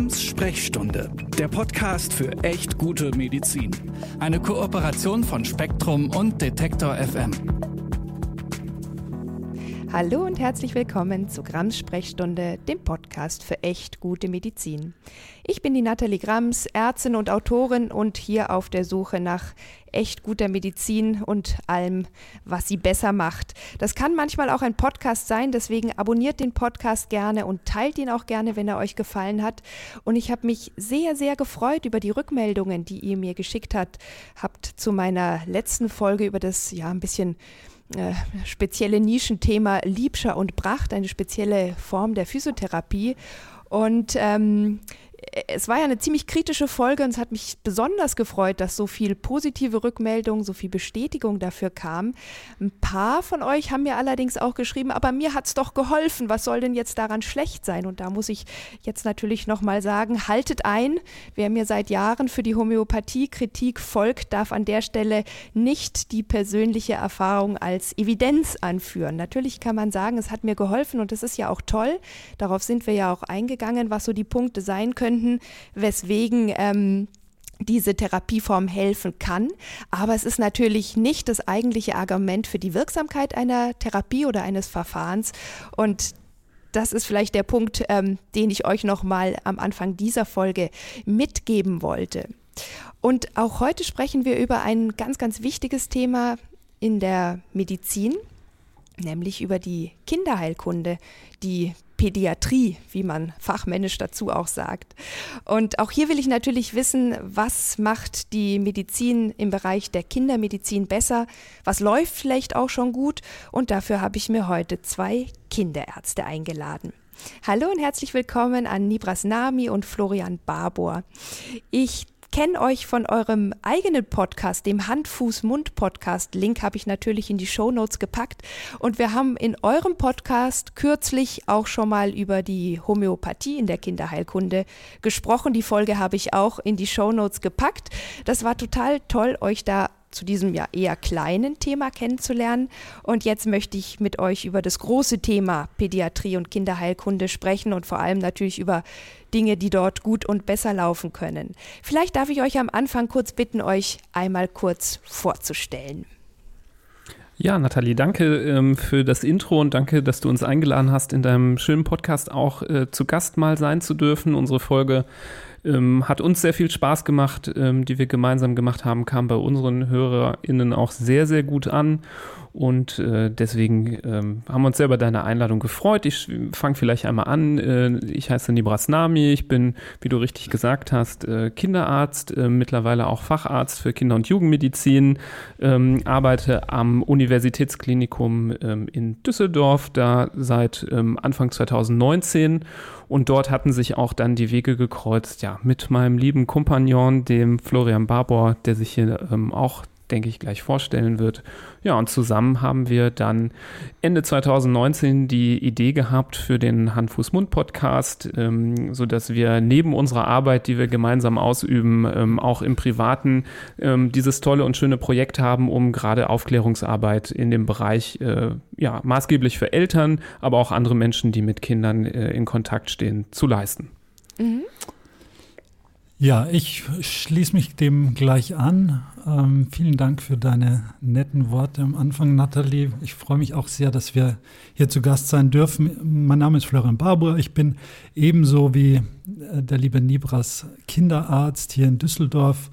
Grams Sprechstunde, der Podcast für echt gute Medizin. Eine Kooperation von Spektrum und Detektor FM. Hallo und herzlich willkommen zu Grams Sprechstunde, dem Podcast für echt gute Medizin. Ich bin die Nathalie Grams, Ärztin und Autorin und hier auf der Suche nach echt guter Medizin und allem, was sie besser macht. Das kann manchmal auch ein Podcast sein, deswegen abonniert den Podcast gerne und teilt ihn auch gerne, wenn er euch gefallen hat. Und ich habe mich sehr, sehr gefreut über die Rückmeldungen, die ihr mir geschickt habt, habt zu meiner letzten Folge über das ja ein bisschen äh, spezielle Nischenthema Liebscher und Bracht, eine spezielle Form der Physiotherapie. Und ähm, es war ja eine ziemlich kritische Folge und es hat mich besonders gefreut, dass so viel positive Rückmeldung, so viel Bestätigung dafür kam. Ein paar von euch haben mir allerdings auch geschrieben, aber mir hat es doch geholfen. Was soll denn jetzt daran schlecht sein? Und da muss ich jetzt natürlich nochmal sagen, haltet ein. Wer mir seit Jahren für die Homöopathie Kritik folgt, darf an der Stelle nicht die persönliche Erfahrung als Evidenz anführen. Natürlich kann man sagen, es hat mir geholfen und das ist ja auch toll. Darauf sind wir ja auch eingegangen, was so die Punkte sein können finden, weswegen ähm, diese Therapieform helfen kann. Aber es ist natürlich nicht das eigentliche Argument für die Wirksamkeit einer Therapie oder eines Verfahrens. Und das ist vielleicht der Punkt, ähm, den ich euch nochmal am Anfang dieser Folge mitgeben wollte. Und auch heute sprechen wir über ein ganz, ganz wichtiges Thema in der Medizin, nämlich über die Kinderheilkunde, die Pädiatrie, wie man fachmännisch dazu auch sagt. Und auch hier will ich natürlich wissen, was macht die Medizin im Bereich der Kindermedizin besser, was läuft vielleicht auch schon gut und dafür habe ich mir heute zwei Kinderärzte eingeladen. Hallo und herzlich willkommen an Nibras Nami und Florian Barbour. Ich kenne euch von eurem eigenen Podcast, dem Hand-Fuß-Mund-Podcast. Link habe ich natürlich in die Show Notes gepackt. Und wir haben in eurem Podcast kürzlich auch schon mal über die Homöopathie in der Kinderheilkunde gesprochen. Die Folge habe ich auch in die Show Notes gepackt. Das war total toll, euch da zu diesem ja eher kleinen Thema kennenzulernen. Und jetzt möchte ich mit euch über das große Thema Pädiatrie und Kinderheilkunde sprechen und vor allem natürlich über Dinge, die dort gut und besser laufen können. Vielleicht darf ich euch am Anfang kurz bitten, euch einmal kurz vorzustellen. Ja, Nathalie, danke ähm, für das Intro und danke, dass du uns eingeladen hast, in deinem schönen Podcast auch äh, zu Gast mal sein zu dürfen. Unsere Folge ähm, hat uns sehr viel Spaß gemacht, ähm, die wir gemeinsam gemacht haben, kam bei unseren HörerInnen auch sehr, sehr gut an. Und äh, deswegen ähm, haben wir uns sehr über deine Einladung gefreut. Ich fange vielleicht einmal an. Äh, ich heiße Nibras Nami. Ich bin, wie du richtig gesagt hast, äh, Kinderarzt, äh, mittlerweile auch Facharzt für Kinder- und Jugendmedizin, ähm, arbeite am Universitätsklinikum ähm, in Düsseldorf, da seit ähm, Anfang 2019. Und dort hatten sich auch dann die Wege gekreuzt, ja, mit meinem lieben Kompagnon, dem Florian Barbour, der sich hier ähm, auch denke ich, gleich vorstellen wird. Ja, und zusammen haben wir dann Ende 2019 die Idee gehabt für den Hand-Fuß-Mund-Podcast, ähm, sodass wir neben unserer Arbeit, die wir gemeinsam ausüben, ähm, auch im Privaten ähm, dieses tolle und schöne Projekt haben, um gerade Aufklärungsarbeit in dem Bereich, äh, ja, maßgeblich für Eltern, aber auch andere Menschen, die mit Kindern äh, in Kontakt stehen, zu leisten. Mhm. Ja, ich schließe mich dem gleich an. Ähm, vielen Dank für deine netten Worte am Anfang, Nathalie. Ich freue mich auch sehr, dass wir hier zu Gast sein dürfen. Mein Name ist Florian Barbour. Ich bin ebenso wie äh, der liebe Nibras Kinderarzt hier in Düsseldorf.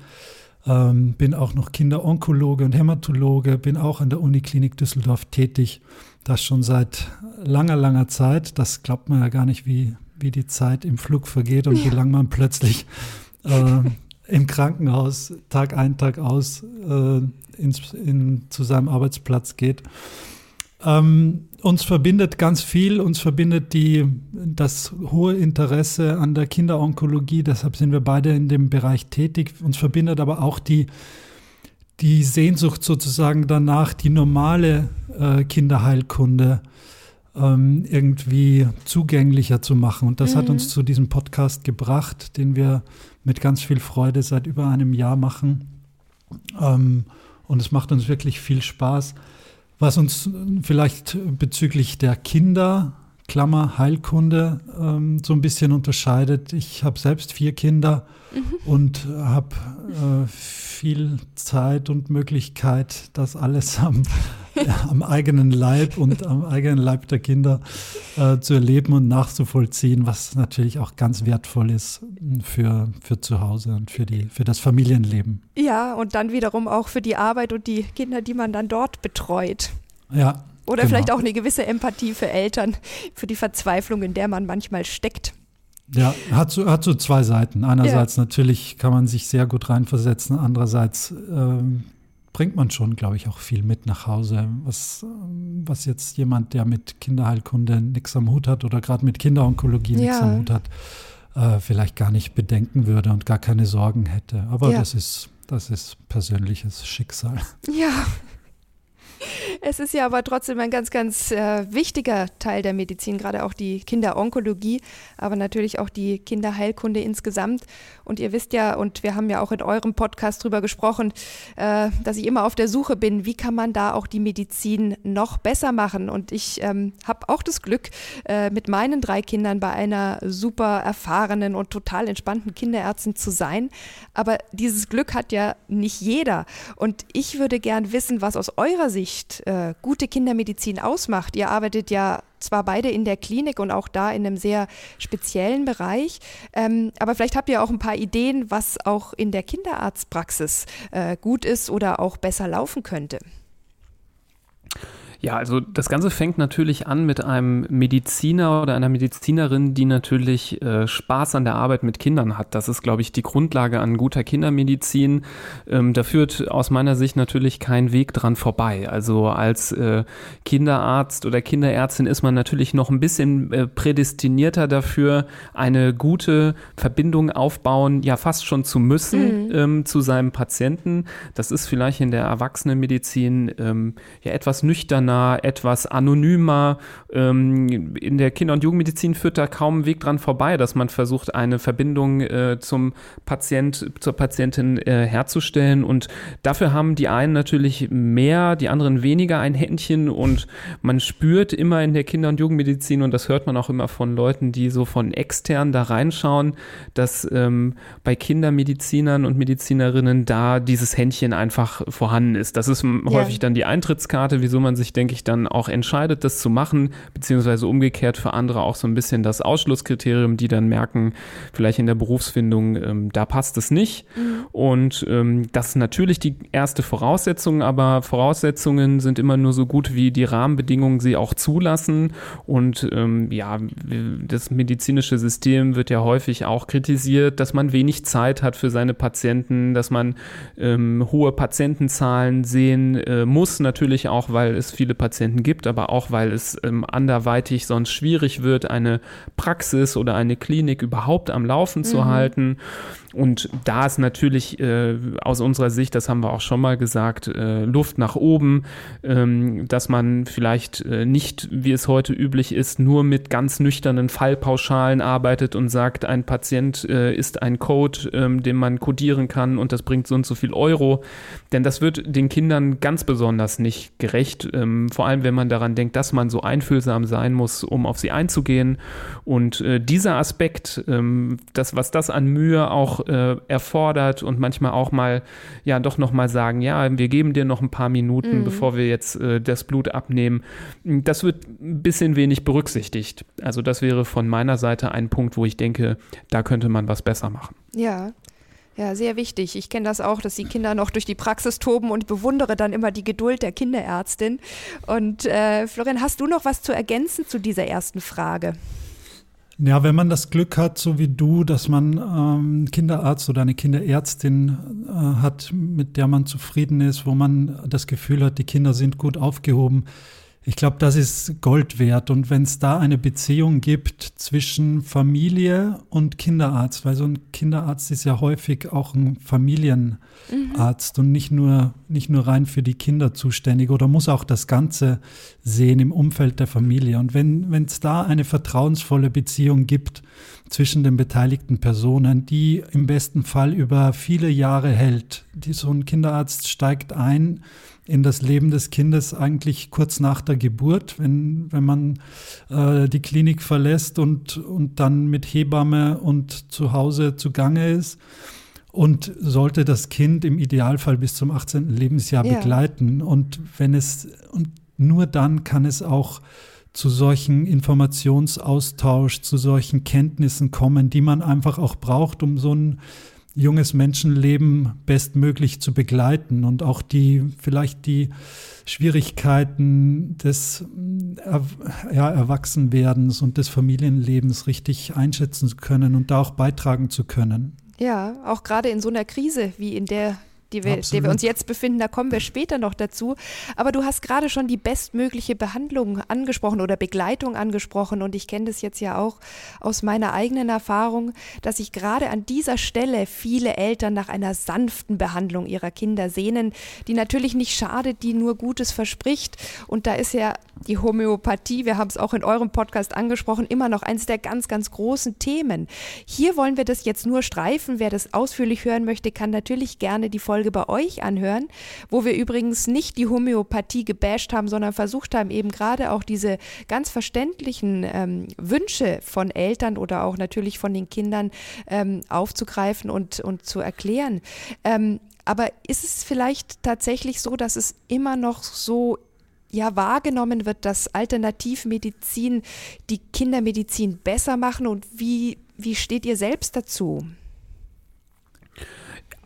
Ähm, bin auch noch Kinderonkologe und Hämatologe, bin auch an der Uniklinik Düsseldorf tätig. Das schon seit langer, langer Zeit. Das glaubt man ja gar nicht, wie, wie die Zeit im Flug vergeht und ja. wie lange man plötzlich äh, im Krankenhaus Tag ein, Tag aus äh, ins, in, zu seinem Arbeitsplatz geht. Ähm, uns verbindet ganz viel, uns verbindet die, das hohe Interesse an der Kinderonkologie, deshalb sind wir beide in dem Bereich tätig. Uns verbindet aber auch die, die Sehnsucht sozusagen danach, die normale äh, Kinderheilkunde ähm, irgendwie zugänglicher zu machen. Und das mhm. hat uns zu diesem Podcast gebracht, den wir mit ganz viel Freude seit über einem Jahr machen. Ähm, und es macht uns wirklich viel Spaß. Was uns vielleicht bezüglich der Kinder Klammer Heilkunde ähm, so ein bisschen unterscheidet. Ich habe selbst vier Kinder mhm. und habe äh, viel Zeit und Möglichkeit, das alles am, am, eigenen Leib und am eigenen Leib der Kinder äh, zu erleben und nachzuvollziehen, was natürlich auch ganz wertvoll ist für, für zu Hause und für, die, für das Familienleben. Ja, und dann wiederum auch für die Arbeit und die Kinder, die man dann dort betreut. Ja, oder genau. vielleicht auch eine gewisse Empathie für Eltern, für die Verzweiflung, in der man manchmal steckt. Ja, hat so, hat so zwei Seiten. Einerseits ja. natürlich kann man sich sehr gut reinversetzen, andererseits ähm, bringt man schon, glaube ich, auch viel mit nach Hause, was, was jetzt jemand, der mit Kinderheilkunde nichts am Hut hat oder gerade mit Kinderonkologie ja. nichts am Hut hat, äh, vielleicht gar nicht bedenken würde und gar keine Sorgen hätte. Aber ja. das ist das ist persönliches Schicksal. Ja, es ist ja aber trotzdem ein ganz, ganz äh, wichtiger Teil der Medizin, gerade auch die Kinderonkologie, aber natürlich auch die Kinderheilkunde insgesamt. Und ihr wisst ja, und wir haben ja auch in eurem Podcast drüber gesprochen, äh, dass ich immer auf der Suche bin, wie kann man da auch die Medizin noch besser machen. Und ich ähm, habe auch das Glück, äh, mit meinen drei Kindern bei einer super erfahrenen und total entspannten Kinderärztin zu sein. Aber dieses Glück hat ja nicht jeder. Und ich würde gern wissen, was aus eurer Sicht Sicht äh, gute Kindermedizin ausmacht. Ihr arbeitet ja zwar beide in der Klinik und auch da in einem sehr speziellen Bereich, ähm, aber vielleicht habt ihr auch ein paar Ideen, was auch in der Kinderarztpraxis äh, gut ist oder auch besser laufen könnte. Ja, also das Ganze fängt natürlich an mit einem Mediziner oder einer Medizinerin, die natürlich äh, Spaß an der Arbeit mit Kindern hat. Das ist, glaube ich, die Grundlage an guter Kindermedizin. Ähm, da führt aus meiner Sicht natürlich kein Weg dran vorbei. Also als äh, Kinderarzt oder Kinderärztin ist man natürlich noch ein bisschen äh, prädestinierter dafür, eine gute Verbindung aufbauen, ja fast schon zu müssen mhm. ähm, zu seinem Patienten. Das ist vielleicht in der Erwachsenenmedizin ähm, ja etwas nüchtern offener, etwas anonymer. Ähm, in der Kinder- und Jugendmedizin führt da kaum ein Weg dran vorbei, dass man versucht, eine Verbindung äh, zum Patient, zur Patientin äh, herzustellen. Und dafür haben die einen natürlich mehr, die anderen weniger ein Händchen. Und man spürt immer in der Kinder- und Jugendmedizin, und das hört man auch immer von Leuten, die so von extern da reinschauen, dass ähm, bei Kindermedizinern und Medizinerinnen da dieses Händchen einfach vorhanden ist. Das ist ja. häufig dann die Eintrittskarte, wieso man sich denke ich, dann auch entscheidet, das zu machen, beziehungsweise umgekehrt für andere auch so ein bisschen das Ausschlusskriterium, die dann merken, vielleicht in der Berufsfindung, ähm, da passt es nicht. Mhm. Und ähm, das ist natürlich die erste Voraussetzung, aber Voraussetzungen sind immer nur so gut, wie die Rahmenbedingungen sie auch zulassen. Und ähm, ja, das medizinische System wird ja häufig auch kritisiert, dass man wenig Zeit hat für seine Patienten, dass man ähm, hohe Patientenzahlen sehen äh, muss, natürlich auch, weil es viele viele Patienten gibt, aber auch weil es ähm, anderweitig sonst schwierig wird, eine Praxis oder eine Klinik überhaupt am Laufen mhm. zu halten. Und da ist natürlich äh, aus unserer Sicht, das haben wir auch schon mal gesagt, äh, Luft nach oben, ähm, dass man vielleicht äh, nicht, wie es heute üblich ist, nur mit ganz nüchternen Fallpauschalen arbeitet und sagt, ein Patient äh, ist ein Code, ähm, den man codieren kann und das bringt so und so viel Euro. Denn das wird den Kindern ganz besonders nicht gerecht, ähm, vor allem wenn man daran denkt, dass man so einfühlsam sein muss, um auf sie einzugehen. Und äh, dieser Aspekt, ähm, das, was das an Mühe auch äh, erfordert und manchmal auch mal, ja, doch nochmal sagen, ja, wir geben dir noch ein paar Minuten, mhm. bevor wir jetzt äh, das Blut abnehmen. Das wird ein bisschen wenig berücksichtigt. Also das wäre von meiner Seite ein Punkt, wo ich denke, da könnte man was besser machen. Ja, ja, sehr wichtig. Ich kenne das auch, dass die Kinder noch durch die Praxis toben und bewundere dann immer die Geduld der Kinderärztin. Und äh, Florian, hast du noch was zu ergänzen zu dieser ersten Frage? Ja, wenn man das Glück hat, so wie du, dass man ähm, Kinderarzt oder eine Kinderärztin äh, hat, mit der man zufrieden ist, wo man das Gefühl hat, die Kinder sind gut aufgehoben, ich glaube, das ist Gold wert. Und wenn es da eine Beziehung gibt zwischen Familie und Kinderarzt, weil so ein Kinderarzt ist ja häufig auch ein Familienarzt mhm. und nicht nur, nicht nur rein für die Kinder zuständig oder muss auch das Ganze sehen im Umfeld der Familie. Und wenn es da eine vertrauensvolle Beziehung gibt zwischen den beteiligten Personen, die im besten Fall über viele Jahre hält, die, so ein Kinderarzt steigt ein, in das Leben des Kindes eigentlich kurz nach der Geburt, wenn, wenn man äh, die Klinik verlässt und, und dann mit Hebamme und zu Hause zugange ist und sollte das Kind im Idealfall bis zum 18. Lebensjahr ja. begleiten. Und wenn es, und nur dann kann es auch zu solchen Informationsaustausch, zu solchen Kenntnissen kommen, die man einfach auch braucht, um so ein junges Menschenleben bestmöglich zu begleiten und auch die vielleicht die Schwierigkeiten des ja, Erwachsenwerdens und des Familienlebens richtig einschätzen zu können und da auch beitragen zu können. Ja, auch gerade in so einer Krise, wie in der die wir, der wir uns jetzt befinden, da kommen wir später noch dazu. Aber du hast gerade schon die bestmögliche Behandlung angesprochen oder Begleitung angesprochen. Und ich kenne das jetzt ja auch aus meiner eigenen Erfahrung, dass sich gerade an dieser Stelle viele Eltern nach einer sanften Behandlung ihrer Kinder sehnen, die natürlich nicht schadet, die nur Gutes verspricht. Und da ist ja die Homöopathie, wir haben es auch in eurem Podcast angesprochen, immer noch eines der ganz, ganz großen Themen. Hier wollen wir das jetzt nur streifen. Wer das ausführlich hören möchte, kann natürlich gerne die Folge Folge bei euch anhören, wo wir übrigens nicht die Homöopathie gebasht haben, sondern versucht haben, eben gerade auch diese ganz verständlichen ähm, Wünsche von Eltern oder auch natürlich von den Kindern ähm, aufzugreifen und, und zu erklären. Ähm, aber ist es vielleicht tatsächlich so, dass es immer noch so ja wahrgenommen wird, dass Alternativmedizin die Kindermedizin besser machen und wie, wie steht ihr selbst dazu?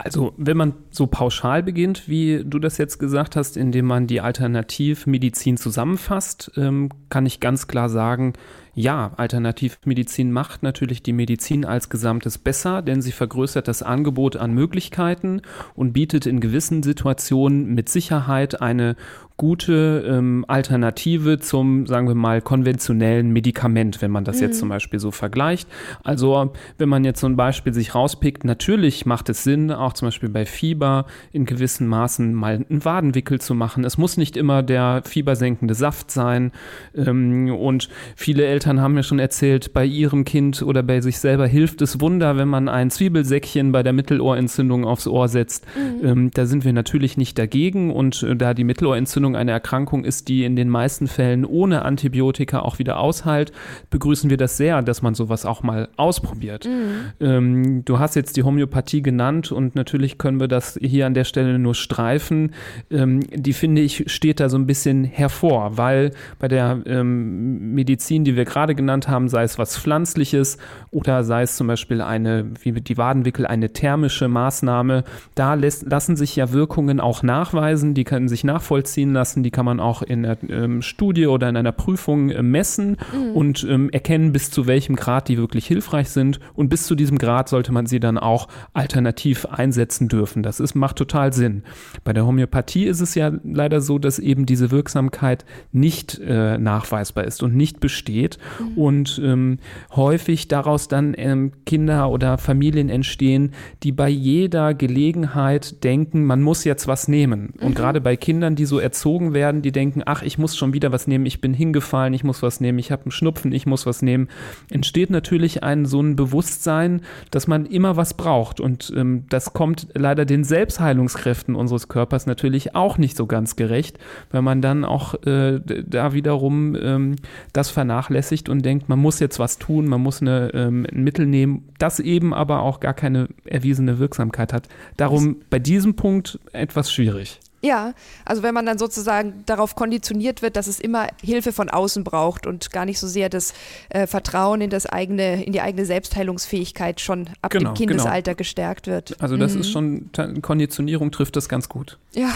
Also, wenn man so pauschal beginnt, wie du das jetzt gesagt hast, indem man die Alternativmedizin zusammenfasst, ähm, kann ich ganz klar sagen, ja, Alternativmedizin macht natürlich die Medizin als Gesamtes besser, denn sie vergrößert das Angebot an Möglichkeiten und bietet in gewissen Situationen mit Sicherheit eine gute ähm, Alternative zum, sagen wir mal, konventionellen Medikament, wenn man das mhm. jetzt zum Beispiel so vergleicht. Also wenn man jetzt so ein Beispiel sich rauspickt, natürlich macht es Sinn, auch zum Beispiel bei Fieber in gewissen Maßen mal einen Wadenwickel zu machen. Es muss nicht immer der fiebersenkende Saft sein. Ähm, und viele Eltern haben mir schon erzählt, bei ihrem Kind oder bei sich selber hilft es Wunder, wenn man ein Zwiebelsäckchen bei der Mittelohrentzündung aufs Ohr setzt. Mhm. Ähm, da sind wir natürlich nicht dagegen und äh, da die Mittelohrentzündung Entzündung eine Erkrankung ist, die in den meisten Fällen ohne Antibiotika auch wieder ausheilt, begrüßen wir das sehr, dass man sowas auch mal ausprobiert. Mhm. Ähm, du hast jetzt die Homöopathie genannt und natürlich können wir das hier an der Stelle nur streifen. Ähm, die finde ich steht da so ein bisschen hervor, weil bei der ähm, Medizin, die wir gerade genannt haben, sei es was Pflanzliches oder sei es zum Beispiel eine, wie die Wadenwickel, eine thermische Maßnahme, da lässt, lassen sich ja Wirkungen auch nachweisen, die können sich nachvollziehen lassen die kann man auch in einer ähm, Studie oder in einer Prüfung äh, messen mhm. und ähm, erkennen, bis zu welchem Grad die wirklich hilfreich sind. Und bis zu diesem Grad sollte man sie dann auch alternativ einsetzen dürfen. Das ist, macht total Sinn. Bei der Homöopathie ist es ja leider so, dass eben diese Wirksamkeit nicht äh, nachweisbar ist und nicht besteht mhm. und ähm, häufig daraus dann ähm, Kinder oder Familien entstehen, die bei jeder Gelegenheit denken, man muss jetzt was nehmen. Und mhm. gerade bei Kindern, die so erzogen erzogen werden, die denken, ach, ich muss schon wieder was nehmen, ich bin hingefallen, ich muss was nehmen, ich habe einen Schnupfen, ich muss was nehmen, entsteht natürlich ein so ein Bewusstsein, dass man immer was braucht. Und ähm, das kommt leider den Selbstheilungskräften unseres Körpers natürlich auch nicht so ganz gerecht, weil man dann auch äh, da wiederum ähm, das vernachlässigt und denkt, man muss jetzt was tun, man muss eine, ähm, ein Mittel nehmen, das eben aber auch gar keine erwiesene Wirksamkeit hat. Darum bei diesem Punkt etwas schwierig. Ja, also wenn man dann sozusagen darauf konditioniert wird, dass es immer Hilfe von außen braucht und gar nicht so sehr das äh, Vertrauen in das eigene, in die eigene Selbstheilungsfähigkeit schon ab genau, dem Kindesalter genau. gestärkt wird. Also das mhm. ist schon Konditionierung trifft das ganz gut. Ja.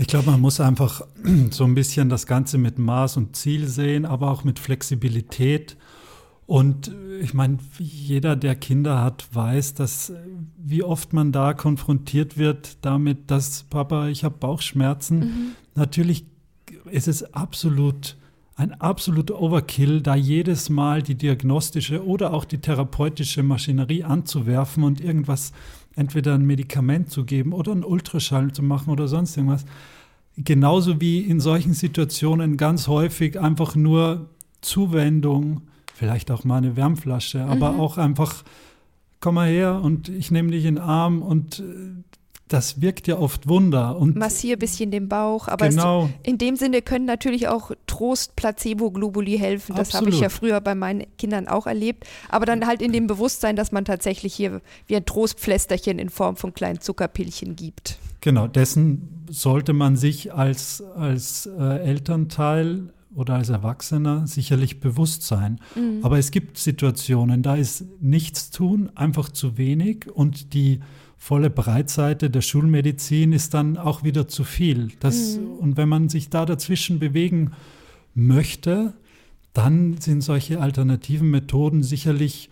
Ich glaube, man muss einfach so ein bisschen das Ganze mit Maß und Ziel sehen, aber auch mit Flexibilität und ich meine, jeder, der Kinder hat, weiß, dass wie oft man da konfrontiert wird damit, dass Papa, ich habe Bauchschmerzen. Mhm. Natürlich ist es absolut ein absoluter Overkill, da jedes Mal die diagnostische oder auch die therapeutische Maschinerie anzuwerfen und irgendwas, entweder ein Medikament zu geben oder einen Ultraschall zu machen oder sonst irgendwas. Genauso wie in solchen Situationen ganz häufig einfach nur Zuwendung, vielleicht auch mal eine Wärmflasche, aber mhm. auch einfach, komm mal her und ich nehme dich in den Arm und äh, das wirkt ja oft Wunder. Und Massier ein bisschen den Bauch, aber genau. es, in dem Sinne können natürlich auch Trost-Placebo-Globuli helfen. Das habe ich ja früher bei meinen Kindern auch erlebt. Aber dann halt in dem Bewusstsein, dass man tatsächlich hier wie ein Trostpflästerchen in Form von kleinen Zuckerpillchen gibt. Genau, dessen sollte man sich als, als äh, Elternteil oder als Erwachsener sicherlich bewusst sein. Mhm. Aber es gibt Situationen, da ist nichts tun, einfach zu wenig und die volle Breitseite der Schulmedizin ist dann auch wieder zu viel. Das, mhm. Und wenn man sich da dazwischen bewegen möchte, dann sind solche alternativen Methoden sicherlich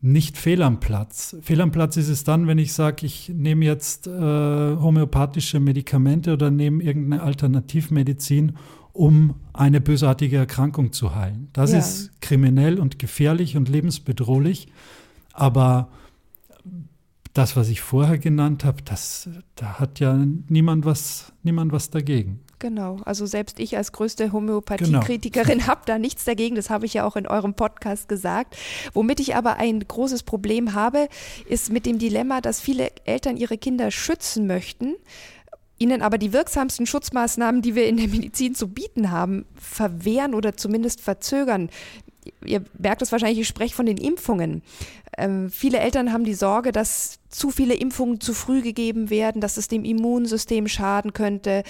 nicht fehl am Platz. Fehl am Platz ist es dann, wenn ich sage, ich nehme jetzt äh, homöopathische Medikamente oder nehme irgendeine Alternativmedizin, um eine bösartige Erkrankung zu heilen. Das ja. ist kriminell und gefährlich und lebensbedrohlich. Aber das, was ich vorher genannt habe, das, da hat ja niemand was, niemand was dagegen. Genau, also selbst ich als größte Homöopathiekritikerin genau. habe da nichts dagegen, das habe ich ja auch in eurem Podcast gesagt. Womit ich aber ein großes Problem habe, ist mit dem Dilemma, dass viele Eltern ihre Kinder schützen möchten, ihnen aber die wirksamsten Schutzmaßnahmen, die wir in der Medizin zu bieten haben, verwehren oder zumindest verzögern. Ihr merkt es wahrscheinlich, ich spreche von den Impfungen. Ähm, viele Eltern haben die Sorge, dass zu viele Impfungen zu früh gegeben werden, dass es dem Immunsystem schaden könnte.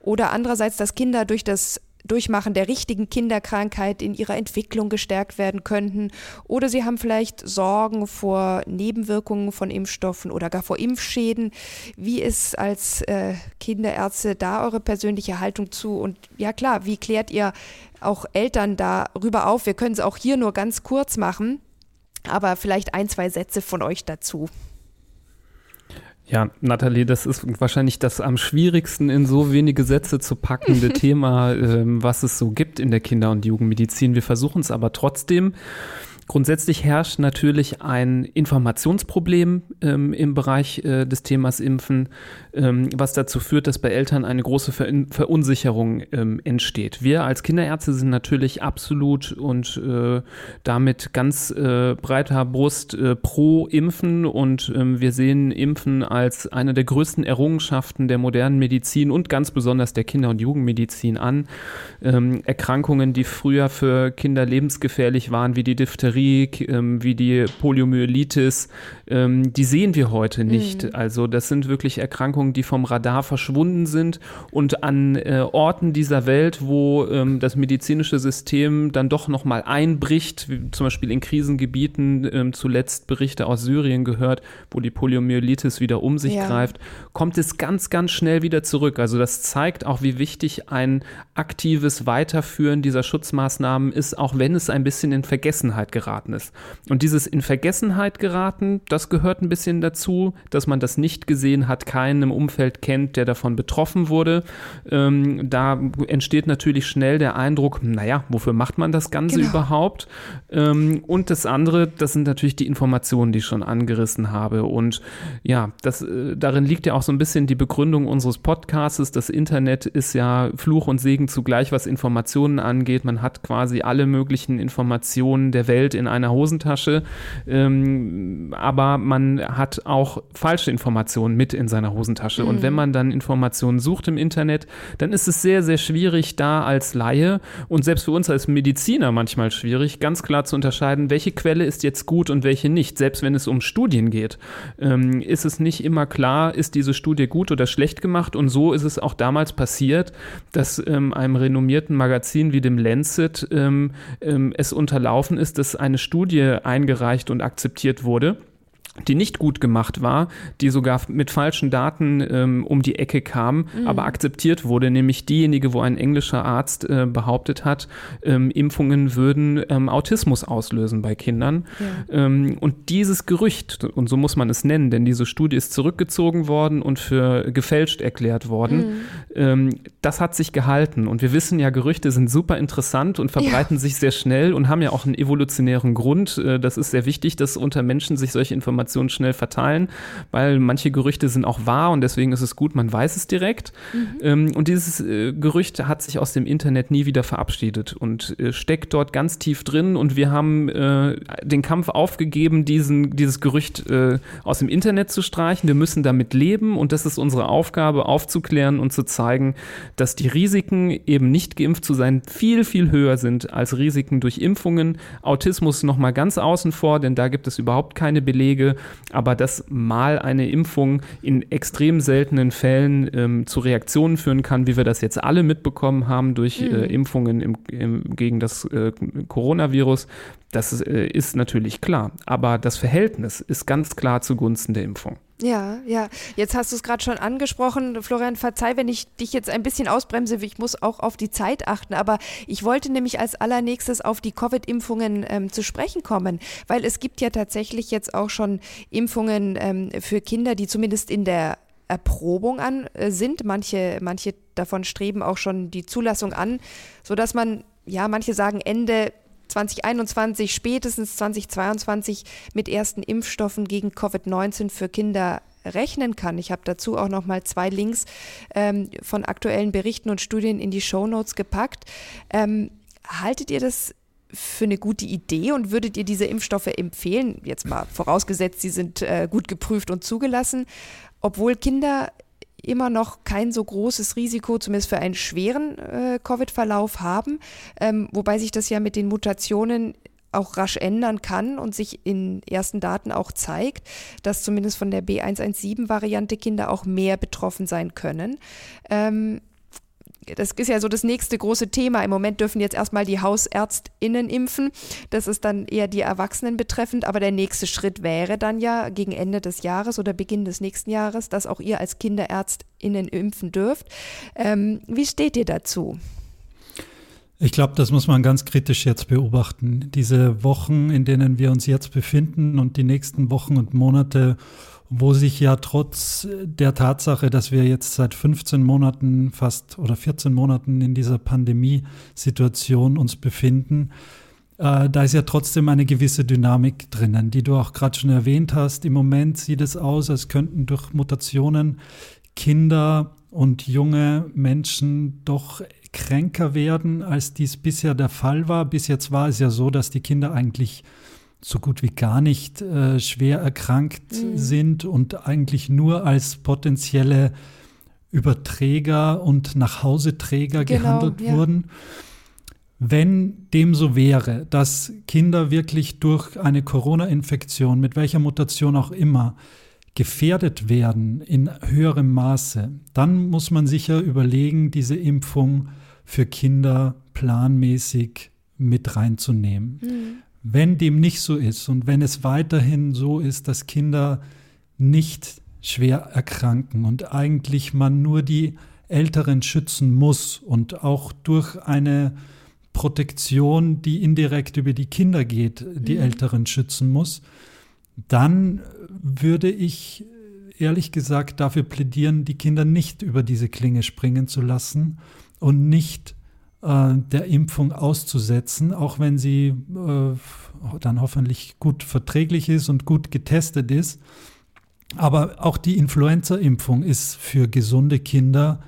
Oder andererseits, dass Kinder durch das Durchmachen der richtigen Kinderkrankheit in ihrer Entwicklung gestärkt werden könnten. Oder sie haben vielleicht Sorgen vor Nebenwirkungen von Impfstoffen oder gar vor Impfschäden. Wie ist als äh, Kinderärzte da eure persönliche Haltung zu? Und ja klar, wie klärt ihr auch Eltern darüber auf? Wir können es auch hier nur ganz kurz machen, aber vielleicht ein, zwei Sätze von euch dazu. Ja, Nathalie, das ist wahrscheinlich das am schwierigsten in so wenige Sätze zu packende Thema, ähm, was es so gibt in der Kinder- und Jugendmedizin. Wir versuchen es aber trotzdem. Grundsätzlich herrscht natürlich ein Informationsproblem ähm, im Bereich äh, des Themas Impfen, ähm, was dazu führt, dass bei Eltern eine große Ver Verunsicherung ähm, entsteht. Wir als Kinderärzte sind natürlich absolut und äh, damit ganz äh, breiter Brust äh, pro Impfen und ähm, wir sehen Impfen als eine der größten Errungenschaften der modernen Medizin und ganz besonders der Kinder- und Jugendmedizin an. Ähm, Erkrankungen, die früher für Kinder lebensgefährlich waren, wie die Diphtherie, Diphtherie, ähm, wie die Poliomyelitis, ähm, die sehen wir heute nicht. Mhm. Also das sind wirklich Erkrankungen, die vom Radar verschwunden sind und an äh, Orten dieser Welt, wo ähm, das medizinische System dann doch nochmal einbricht, wie zum Beispiel in Krisengebieten, ähm, zuletzt Berichte aus Syrien gehört, wo die Poliomyelitis wieder um sich ja. greift, kommt es ganz, ganz schnell wieder zurück. Also das zeigt auch, wie wichtig ein aktives Weiterführen dieser Schutzmaßnahmen ist, auch wenn es ein bisschen in Vergessenheit geraten ist. Und dieses in Vergessenheit geraten, das gehört ein bisschen dazu, dass man das nicht gesehen hat, keinen im Umfeld kennt, der davon betroffen wurde. Ähm, da entsteht natürlich schnell der Eindruck, naja, wofür macht man das Ganze genau. überhaupt? Ähm, und das andere, das sind natürlich die Informationen, die ich schon angerissen habe. Und ja, das, äh, darin liegt ja auch so ein bisschen die Begründung unseres Podcasts. Das Internet ist ja Fluch und Segen zugleich, was Informationen angeht. Man hat quasi alle möglichen Informationen der Welt in einer Hosentasche, ähm, aber man hat auch falsche Informationen mit in seiner Hosentasche. Mhm. Und wenn man dann Informationen sucht im Internet, dann ist es sehr, sehr schwierig, da als Laie und selbst für uns als Mediziner manchmal schwierig, ganz klar zu unterscheiden, welche Quelle ist jetzt gut und welche nicht. Selbst wenn es um Studien geht, ähm, ist es nicht immer klar, ist diese Studie gut oder schlecht gemacht. Und so ist es auch damals passiert, dass ähm, einem renommierten Magazin wie dem Lancet ähm, ähm es unterlaufen ist, dass eine Studie eingereicht und akzeptiert wurde die nicht gut gemacht war, die sogar mit falschen Daten ähm, um die Ecke kam, mhm. aber akzeptiert wurde, nämlich diejenige, wo ein englischer Arzt äh, behauptet hat, ähm, Impfungen würden ähm, Autismus auslösen bei Kindern. Ja. Ähm, und dieses Gerücht, und so muss man es nennen, denn diese Studie ist zurückgezogen worden und für gefälscht erklärt worden, mhm. Ähm, das hat sich gehalten. Und wir wissen ja, Gerüchte sind super interessant und verbreiten ja. sich sehr schnell und haben ja auch einen evolutionären Grund. Äh, das ist sehr wichtig, dass unter Menschen sich solche Informationen Informationen schnell verteilen, weil manche Gerüchte sind auch wahr und deswegen ist es gut, man weiß es direkt. Mhm. Ähm, und dieses äh, Gerücht hat sich aus dem Internet nie wieder verabschiedet und äh, steckt dort ganz tief drin und wir haben äh, den Kampf aufgegeben, diesen, dieses Gerücht aus dem Internet zu streichen. Wir müssen damit leben und das ist unsere Aufgabe, aufzuklären und zu zeigen, dass die Risiken, eben nicht geimpft zu sein, viel, viel höher sind als Risiken durch Impfungen. Autismus nochmal ganz außen vor, denn da gibt es überhaupt keine Belege, aber dass mal eine Impfung in extrem seltenen Fällen ähm, zu Reaktionen führen kann, wie wir das jetzt alle mitbekommen haben durch äh, mhm. äh, Impfungen im, im, gegen das äh, Coronavirus, das ist, äh, ist natürlich klar. Aber das Verhältnis ist ganz klar zugunsten der Impfung. Ja, ja. Jetzt hast du es gerade schon angesprochen. Florian, verzeih, wenn ich dich jetzt ein bisschen ausbremse. Ich muss auch auf die Zeit achten. Aber ich wollte nämlich als allernächstes auf die Covid-Impfungen ähm, zu sprechen kommen, weil es gibt ja tatsächlich jetzt auch schon Impfungen ähm, für Kinder, die zumindest in der Erprobung an äh, sind. Manche, manche davon streben auch schon die Zulassung an, sodass man, ja, manche sagen Ende 2021, spätestens 2022 mit ersten Impfstoffen gegen Covid-19 für Kinder rechnen kann. Ich habe dazu auch noch mal zwei Links ähm, von aktuellen Berichten und Studien in die Show Notes gepackt. Ähm, haltet ihr das für eine gute Idee und würdet ihr diese Impfstoffe empfehlen? Jetzt mal vorausgesetzt, sie sind äh, gut geprüft und zugelassen, obwohl Kinder immer noch kein so großes Risiko, zumindest für einen schweren äh, Covid-Verlauf haben, ähm, wobei sich das ja mit den Mutationen auch rasch ändern kann und sich in ersten Daten auch zeigt, dass zumindest von der B117-Variante Kinder auch mehr betroffen sein können. Ähm, das ist ja so das nächste große Thema. Im Moment dürfen jetzt erstmal die HausärztInnen impfen. Das ist dann eher die Erwachsenen betreffend. Aber der nächste Schritt wäre dann ja gegen Ende des Jahres oder Beginn des nächsten Jahres, dass auch ihr als KinderärztInnen impfen dürft. Ähm, wie steht ihr dazu? Ich glaube, das muss man ganz kritisch jetzt beobachten. Diese Wochen, in denen wir uns jetzt befinden und die nächsten Wochen und Monate wo sich ja trotz der Tatsache, dass wir jetzt seit 15 Monaten fast oder 14 Monaten in dieser Pandemiesituation uns befinden, äh, da ist ja trotzdem eine gewisse Dynamik drinnen, die du auch gerade schon erwähnt hast. Im Moment sieht es aus, als könnten durch Mutationen Kinder und junge Menschen doch kränker werden, als dies bisher der Fall war. Bis jetzt war es ja so, dass die Kinder eigentlich so gut wie gar nicht äh, schwer erkrankt mhm. sind und eigentlich nur als potenzielle Überträger und Nachhauseträger genau, gehandelt ja. wurden. Wenn dem so wäre, dass Kinder wirklich durch eine Corona-Infektion, mit welcher Mutation auch immer, gefährdet werden in höherem Maße, dann muss man sicher überlegen, diese Impfung für Kinder planmäßig mit reinzunehmen. Mhm. Wenn dem nicht so ist und wenn es weiterhin so ist, dass Kinder nicht schwer erkranken und eigentlich man nur die Älteren schützen muss und auch durch eine Protektion, die indirekt über die Kinder geht, die mhm. Älteren schützen muss, dann würde ich ehrlich gesagt dafür plädieren, die Kinder nicht über diese Klinge springen zu lassen und nicht der Impfung auszusetzen, auch wenn sie äh, dann hoffentlich gut verträglich ist und gut getestet ist. Aber auch die Influenza-Impfung ist für gesunde Kinder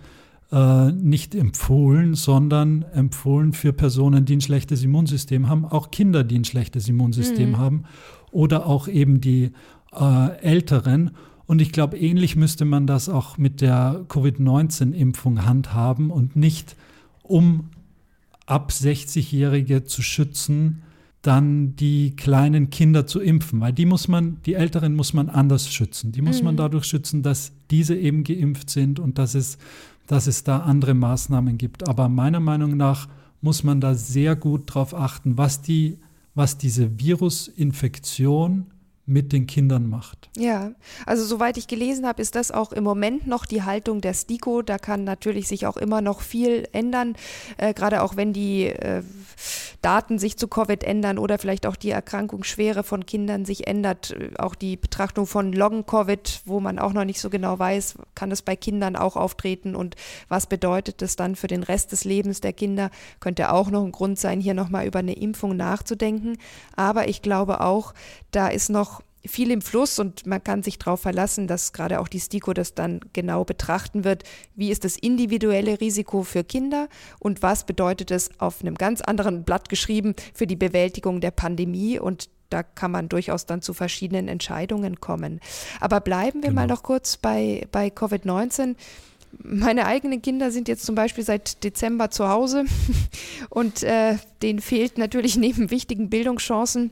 äh, nicht empfohlen, sondern empfohlen für Personen, die ein schlechtes Immunsystem haben, auch Kinder, die ein schlechtes Immunsystem mhm. haben oder auch eben die äh, Älteren. Und ich glaube, ähnlich müsste man das auch mit der Covid-19-Impfung handhaben und nicht um ab 60-Jährige zu schützen, dann die kleinen Kinder zu impfen, weil die muss man, die Älteren muss man anders schützen. Die muss mhm. man dadurch schützen, dass diese eben geimpft sind und dass es, dass es da andere Maßnahmen gibt. Aber meiner Meinung nach muss man da sehr gut darauf achten, was die, was diese Virusinfektion mit den Kindern macht. Ja, also soweit ich gelesen habe, ist das auch im Moment noch die Haltung der STIKO. Da kann natürlich sich auch immer noch viel ändern, äh, gerade auch wenn die äh, Daten sich zu Covid ändern oder vielleicht auch die Erkrankungsschwere von Kindern sich ändert. Auch die Betrachtung von Long-Covid, wo man auch noch nicht so genau weiß, kann es bei Kindern auch auftreten und was bedeutet das dann für den Rest des Lebens der Kinder, könnte auch noch ein Grund sein, hier nochmal über eine Impfung nachzudenken. Aber ich glaube auch, da ist noch viel im Fluss und man kann sich darauf verlassen, dass gerade auch die STIKO das dann genau betrachten wird. Wie ist das individuelle Risiko für Kinder und was bedeutet es auf einem ganz anderen Blatt geschrieben für die Bewältigung der Pandemie und da kann man durchaus dann zu verschiedenen Entscheidungen kommen. Aber bleiben wir genau. mal noch kurz bei, bei Covid-19. Meine eigenen Kinder sind jetzt zum Beispiel seit Dezember zu Hause und äh, denen fehlt natürlich neben wichtigen Bildungschancen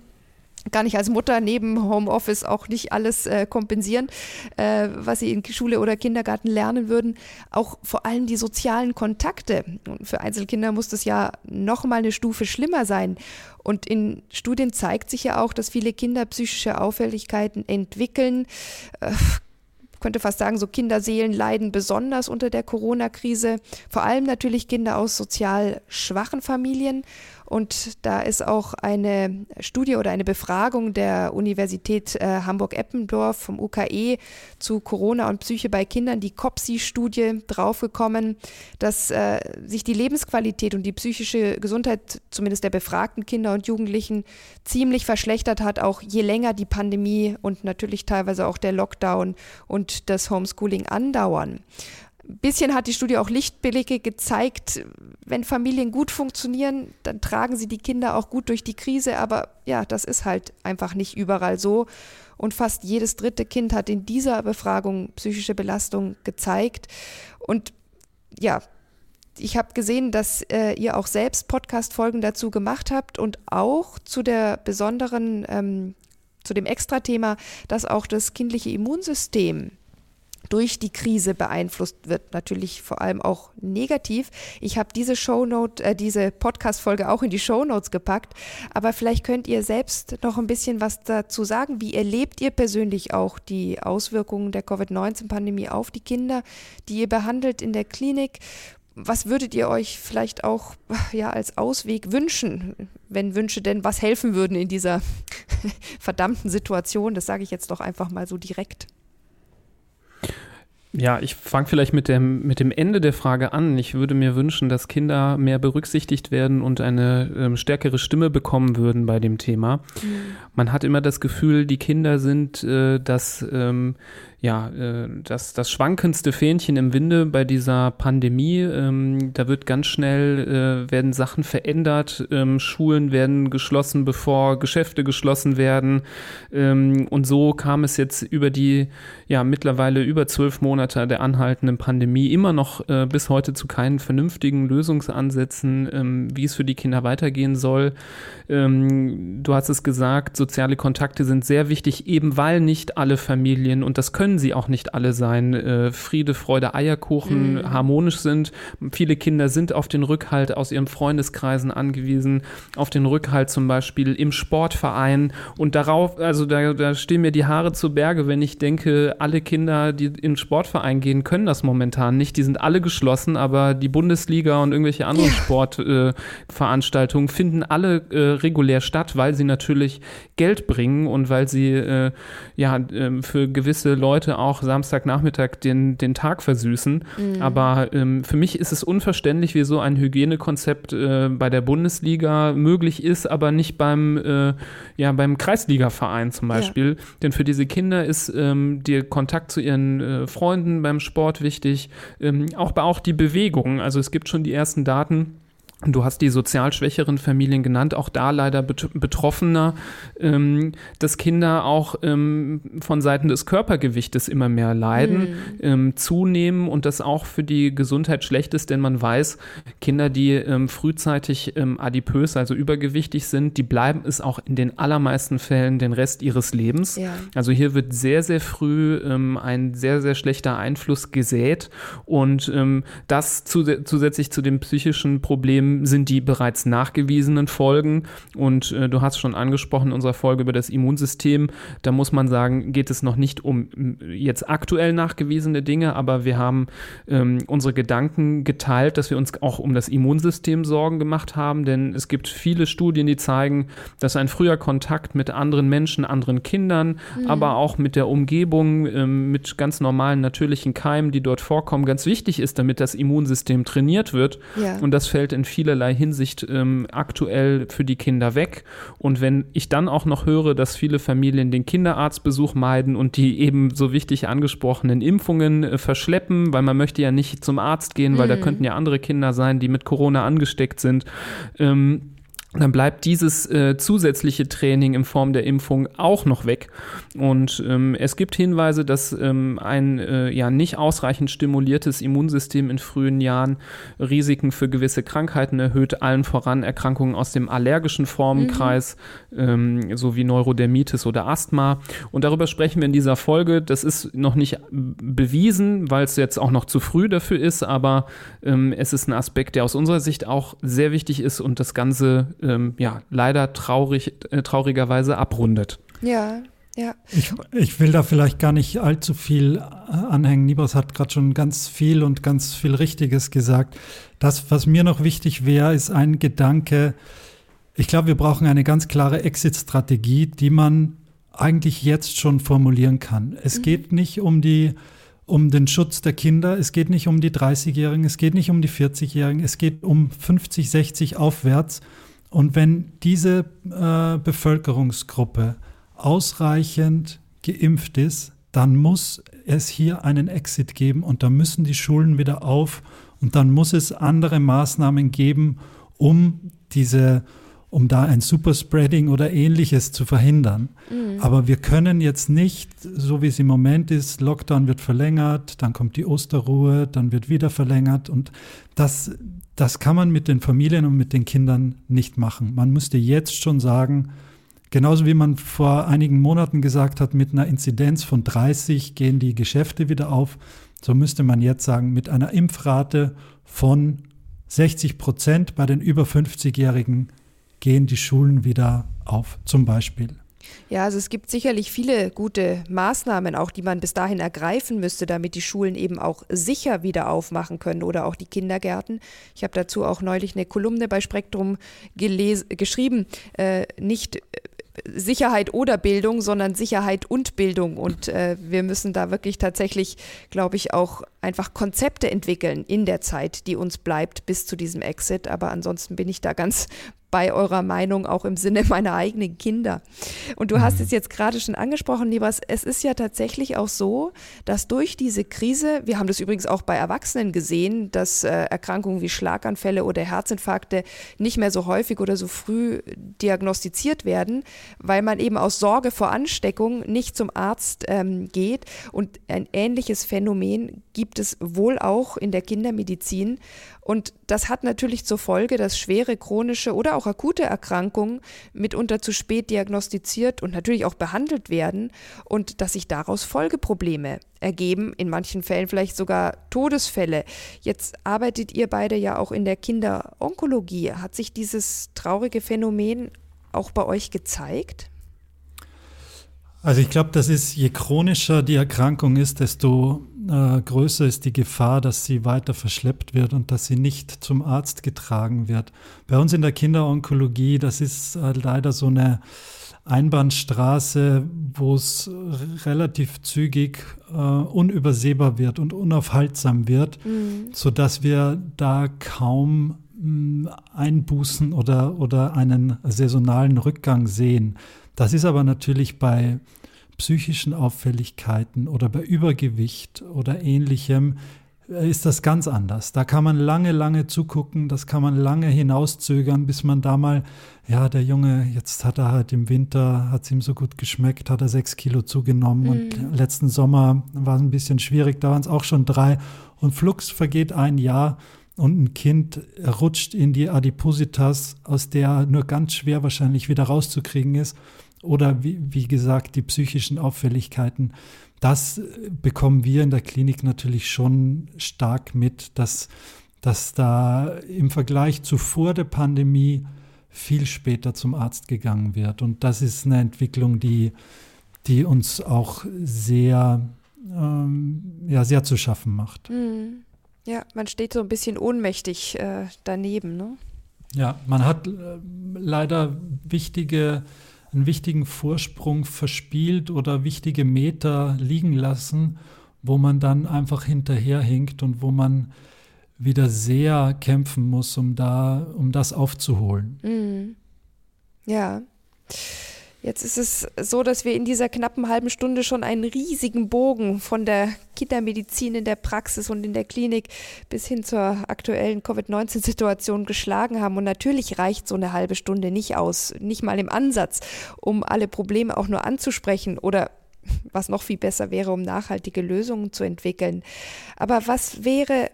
kann ich als Mutter neben Homeoffice auch nicht alles äh, kompensieren, äh, was sie in Schule oder Kindergarten lernen würden. Auch vor allem die sozialen Kontakte. Und für Einzelkinder muss das ja noch mal eine Stufe schlimmer sein. Und in Studien zeigt sich ja auch, dass viele Kinder psychische Auffälligkeiten entwickeln. Äh, könnte fast sagen, so Kinderseelen leiden besonders unter der Corona-Krise. Vor allem natürlich Kinder aus sozial schwachen Familien. Und da ist auch eine Studie oder eine Befragung der Universität äh, Hamburg-Eppendorf vom UKE zu Corona und Psyche bei Kindern, die COPSI-Studie, draufgekommen, dass äh, sich die Lebensqualität und die psychische Gesundheit zumindest der befragten Kinder und Jugendlichen ziemlich verschlechtert hat, auch je länger die Pandemie und natürlich teilweise auch der Lockdown und das Homeschooling andauern. Ein bisschen hat die Studie auch Lichtblicke gezeigt. Wenn Familien gut funktionieren, dann tragen sie die Kinder auch gut durch die Krise. Aber ja, das ist halt einfach nicht überall so. Und fast jedes dritte Kind hat in dieser Befragung psychische Belastung gezeigt. Und ja, ich habe gesehen, dass äh, ihr auch selbst Podcast-Folgen dazu gemacht habt und auch zu der besonderen, ähm, zu dem Extra-Thema, dass auch das kindliche Immunsystem durch die Krise beeinflusst wird, natürlich vor allem auch negativ. Ich habe diese Shownote, äh, diese Podcast-Folge auch in die Shownotes gepackt, aber vielleicht könnt ihr selbst noch ein bisschen was dazu sagen. Wie erlebt ihr persönlich auch die Auswirkungen der Covid-19-Pandemie auf die Kinder, die ihr behandelt in der Klinik? Was würdet ihr euch vielleicht auch ja, als Ausweg wünschen, wenn Wünsche denn was helfen würden in dieser verdammten Situation? Das sage ich jetzt doch einfach mal so direkt. Ja, ich fange vielleicht mit dem, mit dem Ende der Frage an. Ich würde mir wünschen, dass Kinder mehr berücksichtigt werden und eine ähm, stärkere Stimme bekommen würden bei dem Thema. Mhm. Man hat immer das Gefühl, die Kinder sind äh, das ähm, ja, äh, das, das schwankendste Fähnchen im Winde bei dieser Pandemie. Ähm, da wird ganz schnell, äh, werden Sachen verändert, ähm, Schulen werden geschlossen, bevor Geschäfte geschlossen werden. Ähm, und so kam es jetzt über die, ja, mittlerweile über zwölf Monate der anhaltenden Pandemie immer noch äh, bis heute zu keinen vernünftigen Lösungsansätzen, ähm, wie es für die Kinder weitergehen soll. Ähm, du hast es gesagt, soziale Kontakte sind sehr wichtig, eben weil nicht alle Familien, und das können sie auch nicht alle sein. Äh, Friede, Freude, Eierkuchen mhm. harmonisch sind. Viele Kinder sind auf den Rückhalt aus ihren Freundeskreisen angewiesen, auf den Rückhalt zum Beispiel im Sportverein. Und darauf, also da, da stehen mir die Haare zu Berge, wenn ich denke, alle Kinder, die in den Sportverein gehen, können das momentan nicht. Die sind alle geschlossen, aber die Bundesliga und irgendwelche anderen ja. Sportveranstaltungen äh, finden alle äh, regulär statt, weil sie natürlich Geld bringen und weil sie äh, ja ähm, für gewisse Leute auch Samstagnachmittag den, den Tag versüßen. Mhm. Aber ähm, für mich ist es unverständlich, wie so ein Hygienekonzept äh, bei der Bundesliga möglich ist, aber nicht beim, äh, ja, beim Kreisligaverein zum Beispiel. Ja. Denn für diese Kinder ist ähm, der Kontakt zu ihren äh, Freunden beim Sport wichtig, ähm, auch, auch die Bewegung. Also es gibt schon die ersten Daten Du hast die sozial schwächeren Familien genannt, auch da leider betroffener, ähm, dass Kinder auch ähm, von Seiten des Körpergewichtes immer mehr leiden, mhm. ähm, zunehmen und das auch für die Gesundheit schlecht ist, denn man weiß, Kinder, die ähm, frühzeitig ähm, adipös, also übergewichtig sind, die bleiben es auch in den allermeisten Fällen den Rest ihres Lebens. Ja. Also hier wird sehr, sehr früh ähm, ein sehr, sehr schlechter Einfluss gesät und das zusätzlich zu dem psychischen Problem sind die bereits nachgewiesenen Folgen. Und äh, du hast schon angesprochen in unserer Folge über das Immunsystem. Da muss man sagen, geht es noch nicht um jetzt aktuell nachgewiesene Dinge, aber wir haben ähm, unsere Gedanken geteilt, dass wir uns auch um das Immunsystem Sorgen gemacht haben. Denn es gibt viele Studien, die zeigen, dass ein früher Kontakt mit anderen Menschen, anderen Kindern, mhm. aber auch mit der Umgebung, ähm, mit ganz normalen natürlichen Keimen, die dort vorkommen, ganz wichtig ist, damit das Immunsystem trainiert wird. Ja. Und das fällt in vielen vielerlei Hinsicht ähm, aktuell für die Kinder weg. Und wenn ich dann auch noch höre, dass viele Familien den Kinderarztbesuch meiden und die eben so wichtig angesprochenen Impfungen äh, verschleppen, weil man möchte ja nicht zum Arzt gehen, weil mhm. da könnten ja andere Kinder sein, die mit Corona angesteckt sind. Ähm, dann bleibt dieses äh, zusätzliche Training in Form der Impfung auch noch weg. Und ähm, es gibt Hinweise, dass ähm, ein äh, ja nicht ausreichend stimuliertes Immunsystem in frühen Jahren Risiken für gewisse Krankheiten erhöht, allen voran Erkrankungen aus dem allergischen Formenkreis, mhm. ähm, sowie Neurodermitis oder Asthma. Und darüber sprechen wir in dieser Folge. Das ist noch nicht bewiesen, weil es jetzt auch noch zu früh dafür ist, aber ähm, es ist ein Aspekt, der aus unserer Sicht auch sehr wichtig ist und das Ganze ähm, ja leider traurig, äh, traurigerweise abrundet. Ja, ja. Ich, ich, will da vielleicht gar nicht allzu viel äh, anhängen. Nibras hat gerade schon ganz viel und ganz viel Richtiges gesagt. Das, was mir noch wichtig wäre, ist ein Gedanke. Ich glaube, wir brauchen eine ganz klare Exit-Strategie, die man eigentlich jetzt schon formulieren kann. Es mhm. geht nicht um die um den Schutz der Kinder, es geht nicht um die 30-Jährigen, es geht nicht um die 40-Jährigen, es geht um 50, 60 aufwärts. Und wenn diese äh, Bevölkerungsgruppe ausreichend geimpft ist, dann muss es hier einen Exit geben und dann müssen die Schulen wieder auf und dann muss es andere Maßnahmen geben, um diese um da ein Superspreading oder ähnliches zu verhindern. Mhm. Aber wir können jetzt nicht, so wie es im Moment ist, Lockdown wird verlängert, dann kommt die Osterruhe, dann wird wieder verlängert und das, das kann man mit den Familien und mit den Kindern nicht machen. Man müsste jetzt schon sagen, genauso wie man vor einigen Monaten gesagt hat, mit einer Inzidenz von 30 gehen die Geschäfte wieder auf, so müsste man jetzt sagen, mit einer Impfrate von 60 Prozent bei den über 50-Jährigen gehen die Schulen wieder auf, zum Beispiel. Ja, also es gibt sicherlich viele gute Maßnahmen, auch die man bis dahin ergreifen müsste, damit die Schulen eben auch sicher wieder aufmachen können oder auch die Kindergärten. Ich habe dazu auch neulich eine Kolumne bei Spektrum geschrieben, äh, nicht Sicherheit oder Bildung, sondern Sicherheit und Bildung. Und äh, wir müssen da wirklich tatsächlich, glaube ich, auch einfach Konzepte entwickeln in der Zeit, die uns bleibt bis zu diesem Exit. Aber ansonsten bin ich da ganz bei eurer Meinung, auch im Sinne meiner eigenen Kinder. Und du hast mhm. es jetzt gerade schon angesprochen, Libas, es ist ja tatsächlich auch so, dass durch diese Krise, wir haben das übrigens auch bei Erwachsenen gesehen, dass äh, Erkrankungen wie Schlaganfälle oder Herzinfarkte nicht mehr so häufig oder so früh diagnostiziert werden, weil man eben aus Sorge vor Ansteckung nicht zum Arzt ähm, geht. Und ein ähnliches Phänomen gibt es wohl auch in der Kindermedizin. Und das hat natürlich zur Folge, dass schwere chronische oder auch akute Erkrankungen mitunter zu spät diagnostiziert und natürlich auch behandelt werden und dass sich daraus Folgeprobleme ergeben, in manchen Fällen vielleicht sogar Todesfälle. Jetzt arbeitet ihr beide ja auch in der Kinderonkologie. Hat sich dieses traurige Phänomen auch bei euch gezeigt? Also ich glaube, das ist, je chronischer die Erkrankung ist, desto äh, größer ist die Gefahr, dass sie weiter verschleppt wird und dass sie nicht zum Arzt getragen wird. Bei uns in der Kinderonkologie, das ist äh, leider so eine Einbahnstraße, wo es relativ zügig äh, unübersehbar wird und unaufhaltsam wird, mhm. sodass wir da kaum mh, mm, Einbußen oder, oder einen saisonalen Rückgang sehen. Das ist aber natürlich bei psychischen Auffälligkeiten oder bei Übergewicht oder ähnlichem äh, ist das ganz anders. Da kann man lange, lange zugucken, das kann man lange hinauszögern, bis man da mal, ja, der Junge, jetzt hat er halt im Winter, hat es ihm so gut geschmeckt, hat er sechs Kilo zugenommen mhm. und letzten Sommer war es ein bisschen schwierig, da waren es auch schon drei und flugs vergeht ein Jahr und ein Kind rutscht in die Adipositas, aus der nur ganz schwer wahrscheinlich wieder rauszukriegen ist oder wie, wie gesagt die psychischen Auffälligkeiten. Das bekommen wir in der Klinik natürlich schon stark mit, dass, dass da im Vergleich zu vor der Pandemie viel später zum Arzt gegangen wird. Und das ist eine Entwicklung, die, die uns auch sehr, ähm, ja, sehr zu schaffen macht. Mhm. Ja, man steht so ein bisschen ohnmächtig äh, daneben. Ne? Ja, man hat äh, leider wichtige einen wichtigen Vorsprung verspielt oder wichtige Meter liegen lassen, wo man dann einfach hinterherhinkt und wo man wieder sehr kämpfen muss, um da, um das aufzuholen. Mhm. Ja. Jetzt ist es so, dass wir in dieser knappen halben Stunde schon einen riesigen Bogen von der Kindermedizin in der Praxis und in der Klinik bis hin zur aktuellen Covid-19-Situation geschlagen haben. Und natürlich reicht so eine halbe Stunde nicht aus, nicht mal im Ansatz, um alle Probleme auch nur anzusprechen oder was noch viel besser wäre, um nachhaltige Lösungen zu entwickeln. Aber was wäre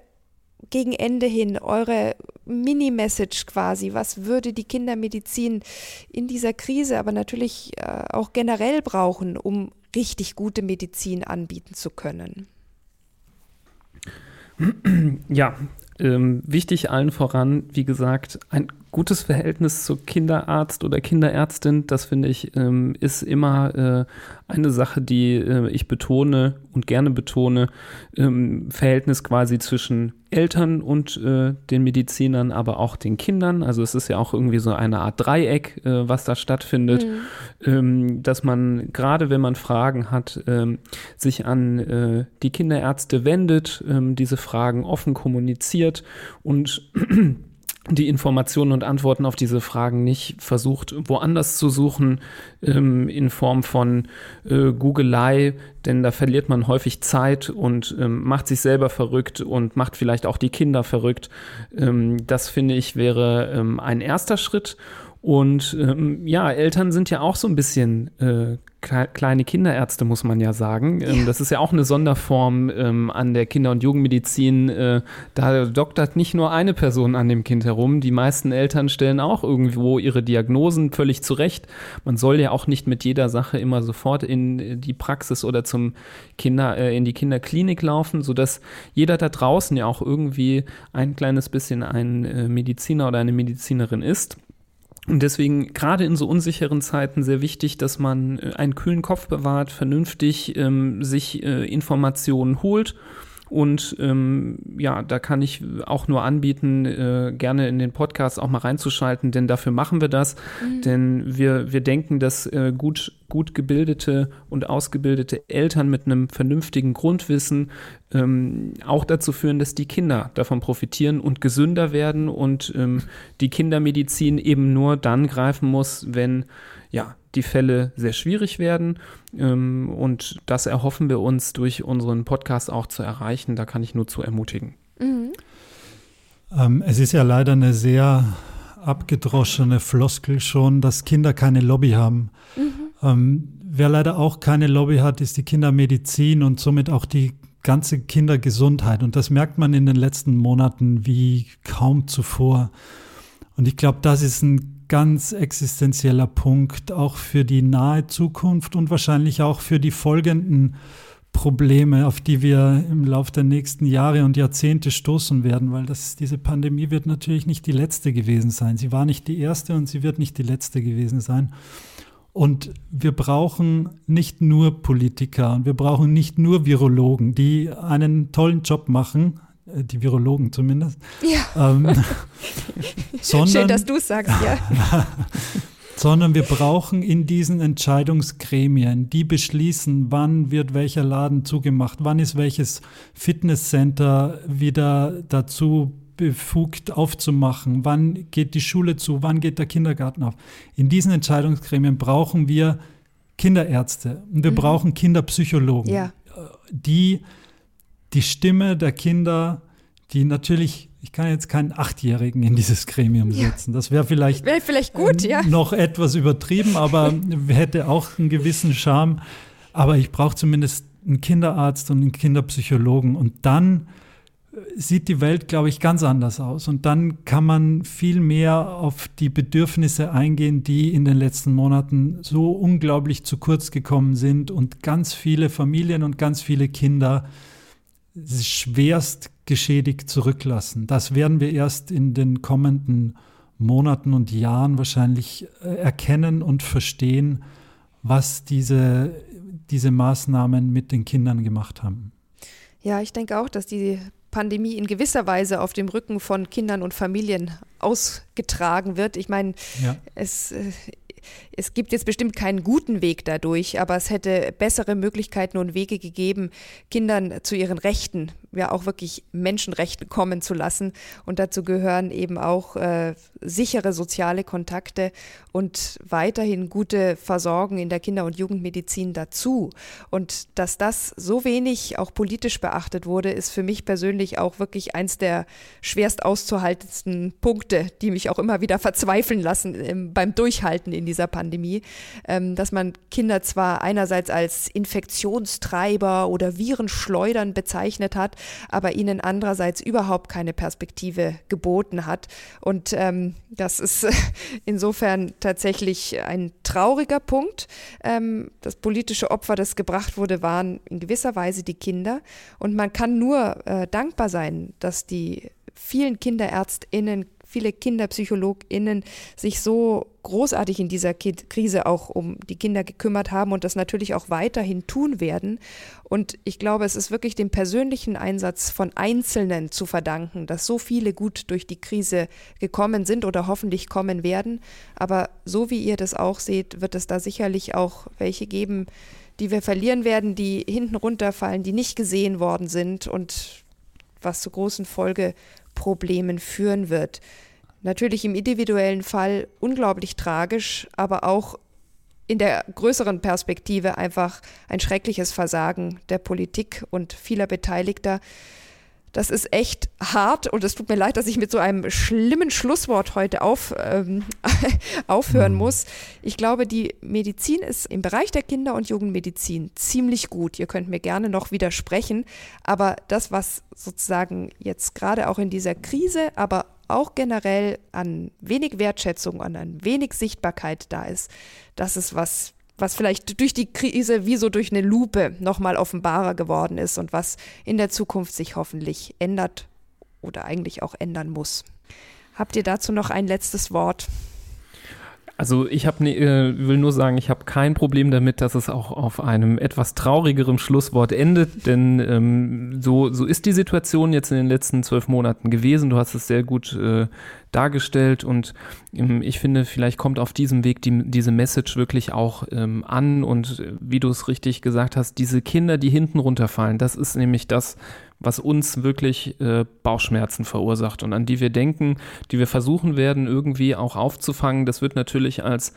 gegen Ende hin eure Mini-Message quasi? Was würde die Kindermedizin in dieser Krise, aber natürlich äh, auch generell brauchen, um richtig gute Medizin anbieten zu können? Ja, ähm, wichtig allen voran, wie gesagt, ein gutes Verhältnis zu Kinderarzt oder Kinderärztin, das finde ich, ähm, ist immer äh, eine Sache, die äh, ich betone und gerne betone. Ähm, Verhältnis quasi zwischen Eltern und äh, den Medizinern, aber auch den Kindern. Also es ist ja auch irgendwie so eine Art Dreieck, äh, was da stattfindet, mhm. ähm, dass man gerade, wenn man Fragen hat, ähm, sich an äh, die Kinderärzte wendet, ähm, diese Fragen offen kommuniziert und die Informationen und Antworten auf diese Fragen nicht versucht, woanders zu suchen, ähm, in Form von äh, Googelei, denn da verliert man häufig Zeit und ähm, macht sich selber verrückt und macht vielleicht auch die Kinder verrückt. Ähm, das finde ich wäre ähm, ein erster Schritt. Und ähm, ja, Eltern sind ja auch so ein bisschen äh, kleine Kinderärzte, muss man ja sagen. Ähm, ja. Das ist ja auch eine Sonderform ähm, an der Kinder- und Jugendmedizin. Äh, da doktert nicht nur eine Person an dem Kind herum. Die meisten Eltern stellen auch irgendwo ihre Diagnosen völlig zurecht. Man soll ja auch nicht mit jeder Sache immer sofort in die Praxis oder zum Kinder, äh, in die Kinderklinik laufen, sodass jeder da draußen ja auch irgendwie ein kleines bisschen ein äh, Mediziner oder eine Medizinerin ist. Und deswegen gerade in so unsicheren Zeiten sehr wichtig, dass man äh, einen kühlen Kopf bewahrt, vernünftig ähm, sich äh, Informationen holt und ähm, ja, da kann ich auch nur anbieten, äh, gerne in den Podcast auch mal reinzuschalten, denn dafür machen wir das. Mhm. Denn wir, wir denken, dass äh, gut, gut gebildete und ausgebildete Eltern mit einem vernünftigen Grundwissen ähm, auch dazu führen, dass die Kinder davon profitieren und gesünder werden und ähm, die Kindermedizin eben nur dann greifen muss, wenn ja, die Fälle sehr schwierig werden. Ähm, und das erhoffen wir uns durch unseren Podcast auch zu erreichen. Da kann ich nur zu ermutigen. Mhm. Ähm, es ist ja leider eine sehr abgedroschene Floskel schon, dass Kinder keine Lobby haben. Mhm. Ähm, wer leider auch keine Lobby hat, ist die Kindermedizin und somit auch die ganze Kindergesundheit. Und das merkt man in den letzten Monaten wie kaum zuvor. Und ich glaube, das ist ein ganz existenzieller Punkt, auch für die nahe Zukunft und wahrscheinlich auch für die folgenden Probleme, auf die wir im Laufe der nächsten Jahre und Jahrzehnte stoßen werden, weil das, diese Pandemie wird natürlich nicht die letzte gewesen sein. Sie war nicht die erste und sie wird nicht die letzte gewesen sein. Und wir brauchen nicht nur Politiker und wir brauchen nicht nur Virologen, die einen tollen Job machen, äh, die Virologen zumindest. Ja. Ähm, sondern, Schön, dass du es sagst, ja. sondern wir brauchen in diesen Entscheidungsgremien, die beschließen, wann wird welcher Laden zugemacht, wann ist welches Fitnesscenter wieder dazu befugt aufzumachen, wann geht die Schule zu, wann geht der Kindergarten auf. In diesen Entscheidungsgremien brauchen wir Kinderärzte und wir mhm. brauchen Kinderpsychologen, ja. die die Stimme der Kinder, die natürlich, ich kann jetzt keinen Achtjährigen in dieses Gremium setzen. Das wäre vielleicht, wär vielleicht gut, ja. noch etwas übertrieben, aber hätte auch einen gewissen Charme. Aber ich brauche zumindest einen Kinderarzt und einen Kinderpsychologen. Und dann sieht die Welt, glaube ich, ganz anders aus. Und dann kann man viel mehr auf die Bedürfnisse eingehen, die in den letzten Monaten so unglaublich zu kurz gekommen sind und ganz viele Familien und ganz viele Kinder schwerst geschädigt zurücklassen. Das werden wir erst in den kommenden Monaten und Jahren wahrscheinlich äh, erkennen und verstehen, was diese, diese Maßnahmen mit den Kindern gemacht haben. Ja, ich denke auch, dass die Pandemie in gewisser Weise auf dem Rücken von Kindern und Familien ausgetragen wird. Ich meine, ja. es äh, es gibt jetzt bestimmt keinen guten Weg dadurch, aber es hätte bessere Möglichkeiten und Wege gegeben, Kindern zu ihren Rechten ja auch wirklich Menschenrechten kommen zu lassen. Und dazu gehören eben auch äh, sichere soziale Kontakte und weiterhin gute Versorgung in der Kinder- und Jugendmedizin dazu. Und dass das so wenig auch politisch beachtet wurde, ist für mich persönlich auch wirklich eins der schwerst auszuhaltendsten Punkte, die mich auch immer wieder verzweifeln lassen im, beim Durchhalten in dieser Pandemie, ähm, dass man Kinder zwar einerseits als Infektionstreiber oder Virenschleudern bezeichnet hat, aber ihnen andererseits überhaupt keine Perspektive geboten hat. Und ähm, das ist insofern tatsächlich ein trauriger Punkt. Ähm, das politische Opfer, das gebracht wurde, waren in gewisser Weise die Kinder. Und man kann nur äh, dankbar sein, dass die vielen KinderärztInnen, viele KinderpsychologInnen sich so großartig in dieser Krise auch um die Kinder gekümmert haben und das natürlich auch weiterhin tun werden. Und ich glaube, es ist wirklich dem persönlichen Einsatz von Einzelnen zu verdanken, dass so viele gut durch die Krise gekommen sind oder hoffentlich kommen werden. Aber so wie ihr das auch seht, wird es da sicherlich auch welche geben, die wir verlieren werden, die hinten runterfallen, die nicht gesehen worden sind und was zu großen Folgeproblemen führen wird. Natürlich im individuellen Fall unglaublich tragisch, aber auch in der größeren Perspektive einfach ein schreckliches Versagen der Politik und vieler Beteiligter. Das ist echt hart und es tut mir leid, dass ich mit so einem schlimmen Schlusswort heute auf, ähm, aufhören mhm. muss. Ich glaube, die Medizin ist im Bereich der Kinder- und Jugendmedizin ziemlich gut. Ihr könnt mir gerne noch widersprechen, aber das, was sozusagen jetzt gerade auch in dieser Krise, aber auch generell an wenig Wertschätzung und an wenig Sichtbarkeit da ist, das ist was, was vielleicht durch die Krise wie so durch eine Lupe nochmal offenbarer geworden ist und was in der Zukunft sich hoffentlich ändert oder eigentlich auch ändern muss. Habt ihr dazu noch ein letztes Wort? Also ich hab, äh, will nur sagen, ich habe kein Problem damit, dass es auch auf einem etwas traurigeren Schlusswort endet, denn ähm, so, so ist die Situation jetzt in den letzten zwölf Monaten gewesen. Du hast es sehr gut äh, dargestellt und ähm, ich finde, vielleicht kommt auf diesem Weg die, diese Message wirklich auch ähm, an und äh, wie du es richtig gesagt hast, diese Kinder, die hinten runterfallen, das ist nämlich das, was uns wirklich äh, Bauchschmerzen verursacht und an die wir denken, die wir versuchen werden irgendwie auch aufzufangen. Das wird natürlich als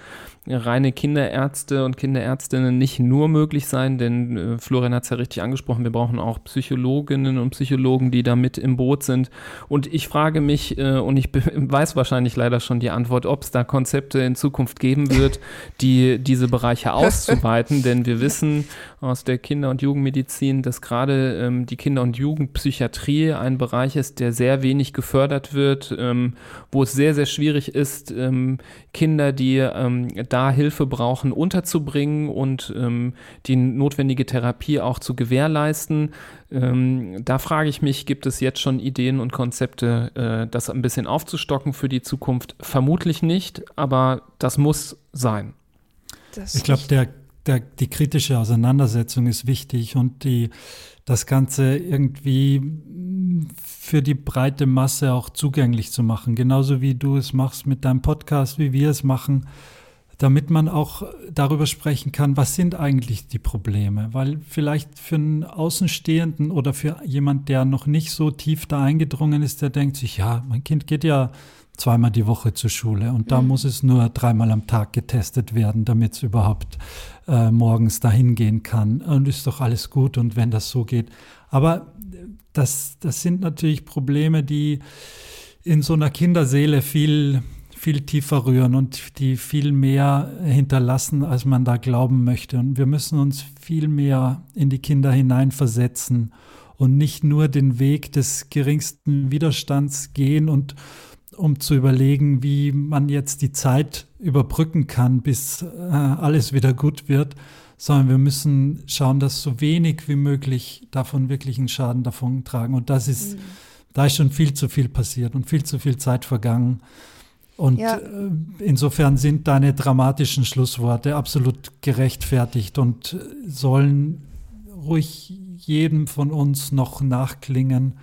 reine Kinderärzte und Kinderärztinnen nicht nur möglich sein, denn äh, Florian hat es ja richtig angesprochen, wir brauchen auch Psychologinnen und Psychologen, die da mit im Boot sind. Und ich frage mich, äh, und ich weiß wahrscheinlich leider schon die Antwort, ob es da Konzepte in Zukunft geben wird, die diese Bereiche auszuweiten, denn wir wissen aus der Kinder- und Jugendmedizin, dass gerade ähm, die Kinder- und Jugendpsychiatrie ein Bereich ist, der sehr wenig gefördert wird, ähm, wo es sehr, sehr schwierig ist, ähm, Kinder, die ähm, da Hilfe brauchen, unterzubringen und ähm, die notwendige Therapie auch zu gewährleisten. Ähm, da frage ich mich, gibt es jetzt schon Ideen und Konzepte, äh, das ein bisschen aufzustocken für die Zukunft? Vermutlich nicht, aber das muss sein. Das ich glaube, der, der, die kritische Auseinandersetzung ist wichtig und die, das Ganze irgendwie für die breite Masse auch zugänglich zu machen. Genauso wie du es machst mit deinem Podcast, wie wir es machen damit man auch darüber sprechen kann, was sind eigentlich die Probleme. Weil vielleicht für einen Außenstehenden oder für jemand, der noch nicht so tief da eingedrungen ist, der denkt sich, ja, mein Kind geht ja zweimal die Woche zur Schule und da mhm. muss es nur dreimal am Tag getestet werden, damit es überhaupt äh, morgens dahin gehen kann. Und ist doch alles gut und wenn das so geht. Aber das, das sind natürlich Probleme, die in so einer Kinderseele viel viel tiefer rühren und die viel mehr hinterlassen, als man da glauben möchte. Und wir müssen uns viel mehr in die Kinder hineinversetzen und nicht nur den Weg des geringsten Widerstands gehen und um zu überlegen, wie man jetzt die Zeit überbrücken kann, bis äh, alles wieder gut wird, sondern wir müssen schauen, dass so wenig wie möglich davon wirklich einen Schaden davon tragen. Und das ist, mhm. da ist schon viel zu viel passiert und viel zu viel Zeit vergangen. Und ja. Äh, insofern sind deine dramatischen Schlussworte absolut gerechtfertigt und sollen ruhig jedem von uns noch nachklingen,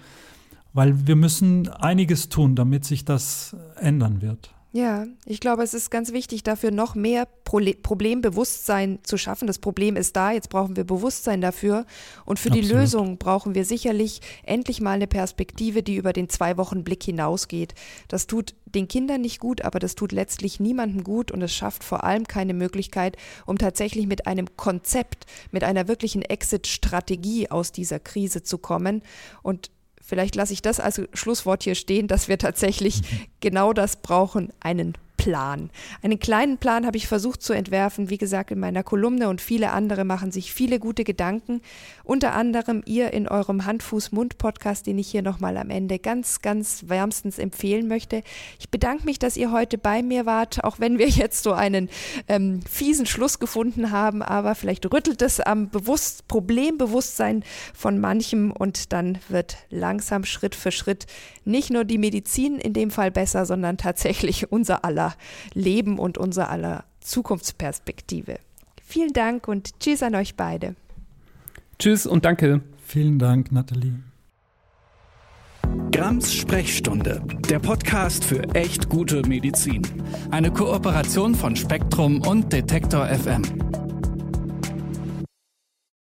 weil wir müssen einiges tun, damit sich das ändern wird. Ja, ich glaube, es ist ganz wichtig, dafür noch mehr Pro Problembewusstsein zu schaffen. Das Problem ist da, jetzt brauchen wir Bewusstsein dafür. Und für Absolut. die Lösung brauchen wir sicherlich endlich mal eine Perspektive, die über den Zwei-Wochen-Blick hinausgeht. Das tut den Kindern nicht gut, aber das tut letztlich niemandem gut und es schafft vor allem keine Möglichkeit, um tatsächlich mit einem Konzept, mit einer wirklichen Exit-Strategie aus dieser Krise zu kommen. Und vielleicht lasse ich das als Schlusswort hier stehen, dass wir tatsächlich genau das brauchen, einen Plan. Einen kleinen Plan habe ich versucht zu entwerfen, wie gesagt, in meiner Kolumne und viele andere machen sich viele gute Gedanken. Unter anderem ihr in eurem Hand-Fuß-Mund-Podcast, den ich hier nochmal am Ende ganz, ganz wärmstens empfehlen möchte. Ich bedanke mich, dass ihr heute bei mir wart, auch wenn wir jetzt so einen ähm, fiesen Schluss gefunden haben, aber vielleicht rüttelt es am Bewusst Problembewusstsein von manchem und dann wird langsam Schritt für Schritt nicht nur die Medizin in dem Fall besser, sondern tatsächlich unser aller Leben und unser aller Zukunftsperspektive. Vielen Dank und tschüss an euch beide. Tschüss und danke. Vielen Dank, Nathalie. Grams Sprechstunde, der Podcast für echt gute Medizin. Eine Kooperation von Spektrum und Detektor FM.